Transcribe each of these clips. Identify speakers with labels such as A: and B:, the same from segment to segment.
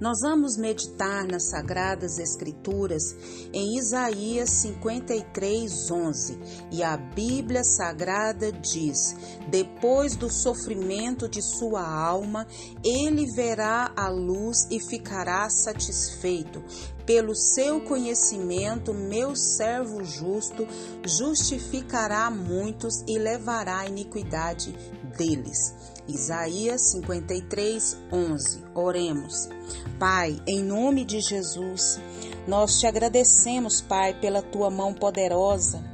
A: Nós vamos meditar nas Sagradas Escrituras em Isaías 53, 11. E a Bíblia Sagrada diz: Depois do sofrimento de sua alma, ele verá a luz e ficará satisfeito. Pelo seu conhecimento, meu servo justo justificará muitos e levará a iniquidade deles. Isaías 53, 11. Oremos. Pai, em nome de Jesus, nós te agradecemos, Pai, pela tua mão poderosa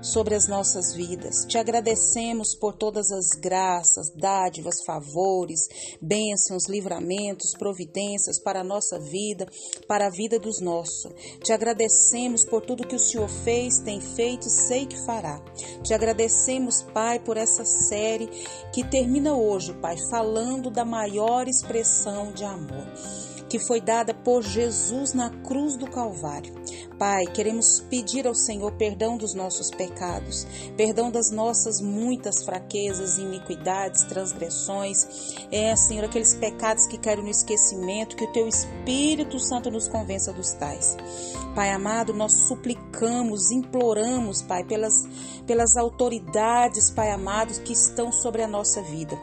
A: sobre as nossas vidas. Te agradecemos por todas as graças, dádivas, favores, bênçãos, livramentos, providências para a nossa vida, para a vida dos nossos. Te agradecemos por tudo que o Senhor fez, tem feito e sei que fará. Te agradecemos, Pai, por essa série que termina hoje, Pai, falando da maior expressão de amor que foi dada por Jesus na cruz do Calvário. Pai, queremos pedir ao Senhor perdão dos nossos pecados, perdão das nossas muitas fraquezas, iniquidades, transgressões. É, Senhor, aqueles pecados que caíram no esquecimento, que o Teu Espírito Santo nos convença dos tais. Pai amado, nós suplicamos, imploramos, Pai, pelas, pelas autoridades, Pai amado, que estão sobre a nossa vida.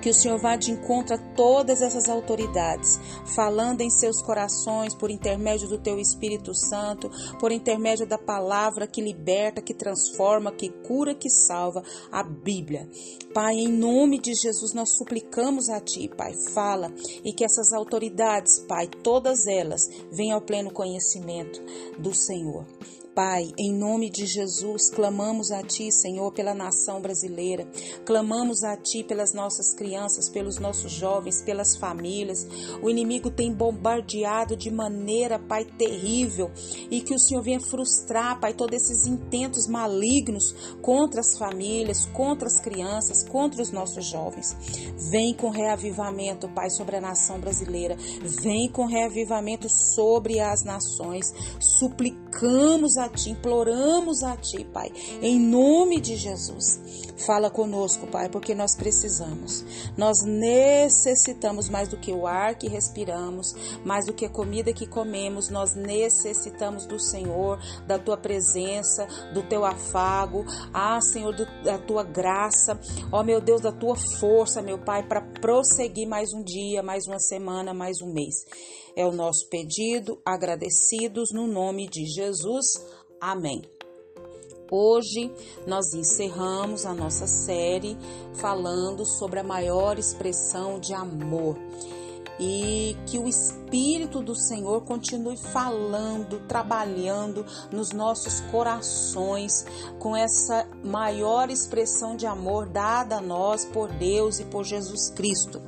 A: Que o Senhor vá de encontro a todas essas autoridades, falando em seus corações por intermédio do teu Espírito Santo, por intermédio da palavra que liberta, que transforma, que cura, que salva, a Bíblia. Pai, em nome de Jesus, nós suplicamos a Ti, Pai, fala e que essas autoridades, Pai, todas elas, venham ao pleno conhecimento do Senhor. Pai, em nome de Jesus, clamamos a Ti, Senhor, pela nação brasileira. Clamamos a Ti pelas nossas crianças, pelos nossos jovens, pelas famílias. O inimigo tem bombardeado de maneira, Pai, terrível. E que o Senhor venha frustrar, Pai, todos esses intentos malignos contra as famílias, contra as crianças, contra os nossos jovens. Vem com reavivamento, Pai, sobre a nação brasileira. Vem com reavivamento sobre as nações. Suplicamos a Ti, imploramos a Ti, Pai, em nome de Jesus. Fala conosco, Pai, porque nós precisamos. Nós necessitamos mais do que o ar que respiramos, mais do que a comida que comemos. Nós necessitamos do Senhor, da Tua presença, do Teu afago. Ah, Senhor, do, da Tua graça. Ó, oh, meu Deus, da Tua força, meu Pai, para prosseguir mais um dia, mais uma semana, mais um mês. É o nosso pedido, agradecidos no nome de Jesus. Amém. Hoje nós encerramos a nossa série falando sobre a maior expressão de amor e que o Espírito do Senhor continue falando, trabalhando nos nossos corações com essa maior expressão de amor dada a nós por Deus e por Jesus Cristo.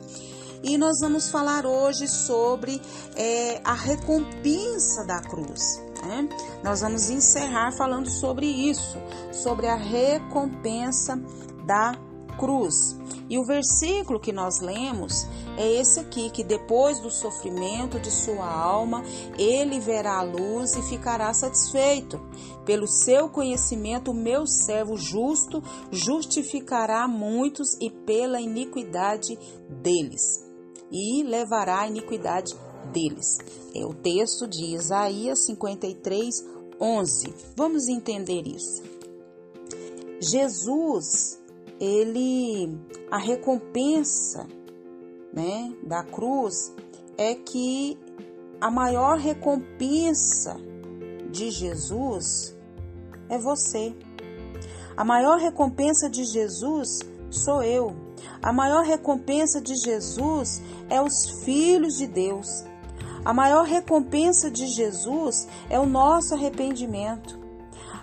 A: E nós vamos falar hoje sobre é, a recompensa da cruz. Né? Nós vamos encerrar falando sobre isso, sobre a recompensa da cruz. E o versículo que nós lemos é esse aqui: que depois do sofrimento de sua alma, ele verá a luz e ficará satisfeito. Pelo seu conhecimento, o meu servo justo justificará muitos e pela iniquidade deles e levará a iniquidade deles. É o texto de Isaías 53, 11. Vamos entender isso. Jesus, ele, a recompensa, né, da cruz é que a maior recompensa de Jesus é você. A maior recompensa de Jesus sou eu. A maior recompensa de Jesus é os filhos de Deus. A maior recompensa de Jesus é o nosso arrependimento.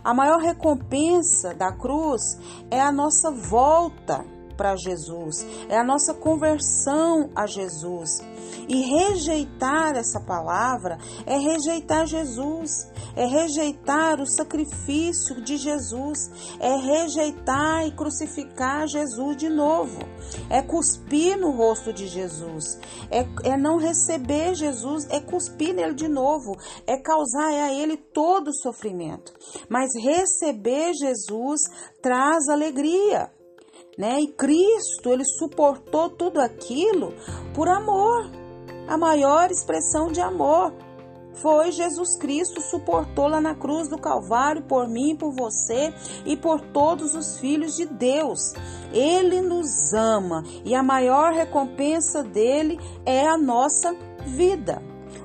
A: A maior recompensa da cruz é a nossa volta para Jesus, é a nossa conversão a Jesus. E rejeitar essa palavra é rejeitar Jesus, é rejeitar o sacrifício de Jesus, é rejeitar e crucificar Jesus de novo, é cuspir no rosto de Jesus, é, é não receber Jesus, é cuspir nele de novo, é causar a ele todo o sofrimento. Mas receber Jesus traz alegria. Né? E Cristo, ele suportou tudo aquilo por amor a maior expressão de amor. Foi Jesus Cristo suportou lá na cruz do Calvário por mim, por você e por todos os filhos de Deus. Ele nos ama e a maior recompensa dele é a nossa vida.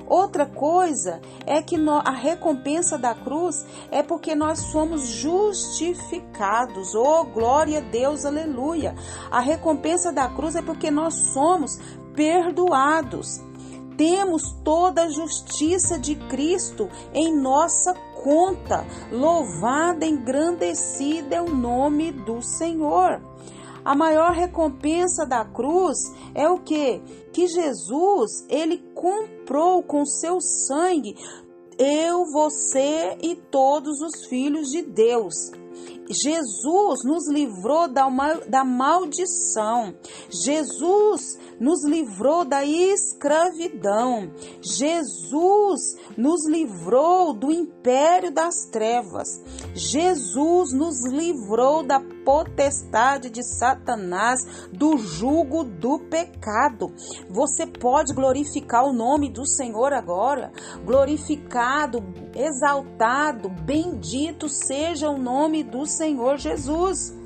A: Outra coisa é que a recompensa da cruz é porque nós somos justificados. Oh, glória a Deus, aleluia. A recompensa da cruz é porque nós somos perdoados temos toda a justiça de Cristo em nossa conta. Louvada, engrandecida é o nome do Senhor. A maior recompensa da cruz é o que? Que Jesus, ele comprou com seu sangue eu, você e todos os filhos de Deus. Jesus nos livrou da, da maldição. Jesus nos livrou da escravidão. Jesus nos livrou do império das trevas. Jesus nos livrou da potestade de Satanás, do jugo do pecado. Você pode glorificar o nome do Senhor agora. Glorificado, exaltado, bendito seja o nome do Senhor Jesus.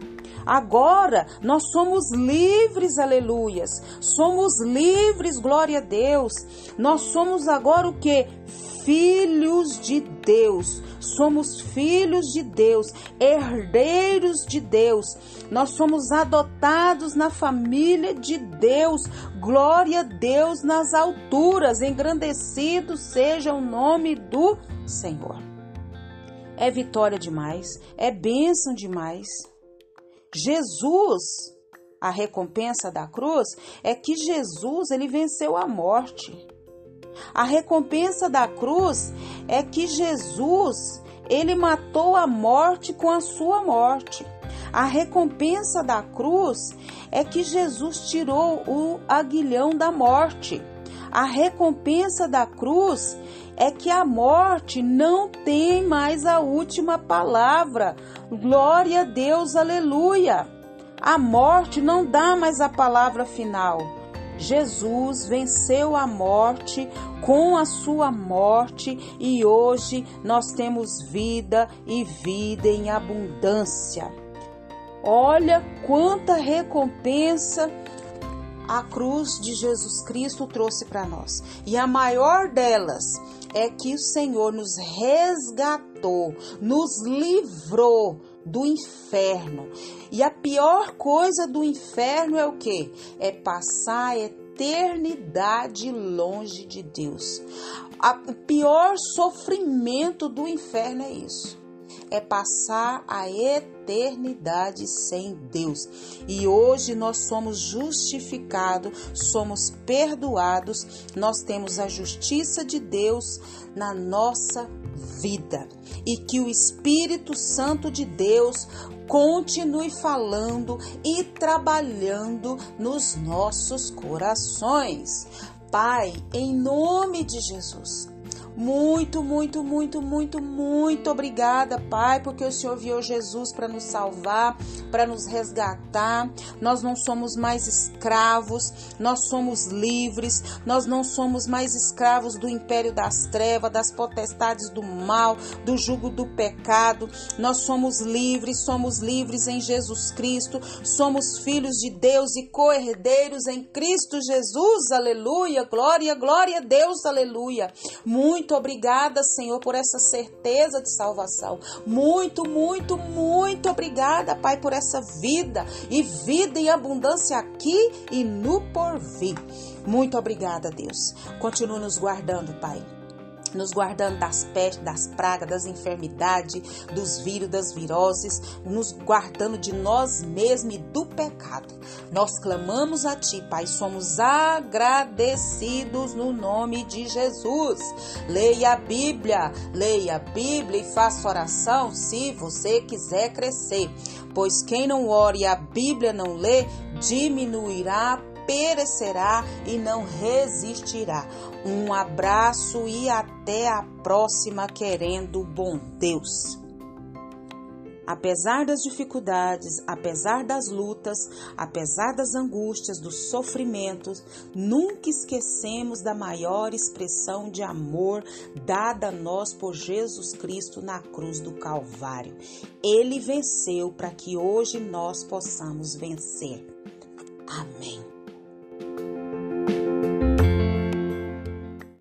A: Agora nós somos livres, aleluias. Somos livres, glória a Deus. Nós somos agora o que? Filhos de Deus. Somos filhos de Deus, herdeiros de Deus. Nós somos adotados na família de Deus. Glória a Deus nas alturas. Engrandecido seja o nome do Senhor. É vitória demais, é bênção demais. Jesus, a recompensa da cruz é que Jesus ele venceu a morte. A recompensa da cruz é que Jesus ele matou a morte com a sua morte. A recompensa da cruz é que Jesus tirou o aguilhão da morte. A recompensa da cruz é que a morte não tem mais a última palavra. Glória a Deus, aleluia. A morte não dá mais a palavra final. Jesus venceu a morte com a sua morte e hoje nós temos vida e vida em abundância. Olha quanta recompensa a cruz de Jesus Cristo trouxe para nós. E a maior delas é que o Senhor nos resgatou, nos livrou do inferno. E a pior coisa do inferno é o que? É passar a eternidade longe de Deus. O pior sofrimento do inferno é isso é passar a eternidade sem Deus. E hoje nós somos justificados, somos perdoados, nós temos a justiça de Deus na nossa vida. E que o Espírito Santo de Deus continue falando e trabalhando nos nossos corações. Pai, em nome de Jesus. Muito, muito, muito, muito, muito obrigada, Pai, porque o Senhor viu Jesus para nos salvar, para nos resgatar. Nós não somos mais escravos, nós somos livres, nós não somos mais escravos do império das trevas, das potestades do mal, do jugo do pecado. Nós somos livres, somos livres em Jesus Cristo, somos filhos de Deus e co-herdeiros em Cristo Jesus. Aleluia, glória, glória a Deus, aleluia. Muito muito obrigada, Senhor, por essa certeza de salvação. Muito, muito, muito obrigada, Pai, por essa vida e vida em abundância aqui e no porvir. Muito obrigada, Deus. Continua nos guardando, Pai nos guardando das pestes, das pragas, das enfermidades, dos vírus, das viroses, nos guardando de nós mesmos e do pecado. Nós clamamos a Ti, Pai, somos agradecidos no nome de Jesus. Leia a Bíblia, leia a Bíblia e faça oração se você quiser crescer, pois quem não ore e a Bíblia não lê, diminuirá perecerá e não resistirá. Um abraço e até a próxima, querendo bom Deus. Apesar das dificuldades, apesar das lutas, apesar das angústias, dos sofrimentos, nunca esquecemos da maior expressão de amor dada a nós por Jesus Cristo na cruz do Calvário. Ele venceu para que hoje nós possamos vencer. Amém.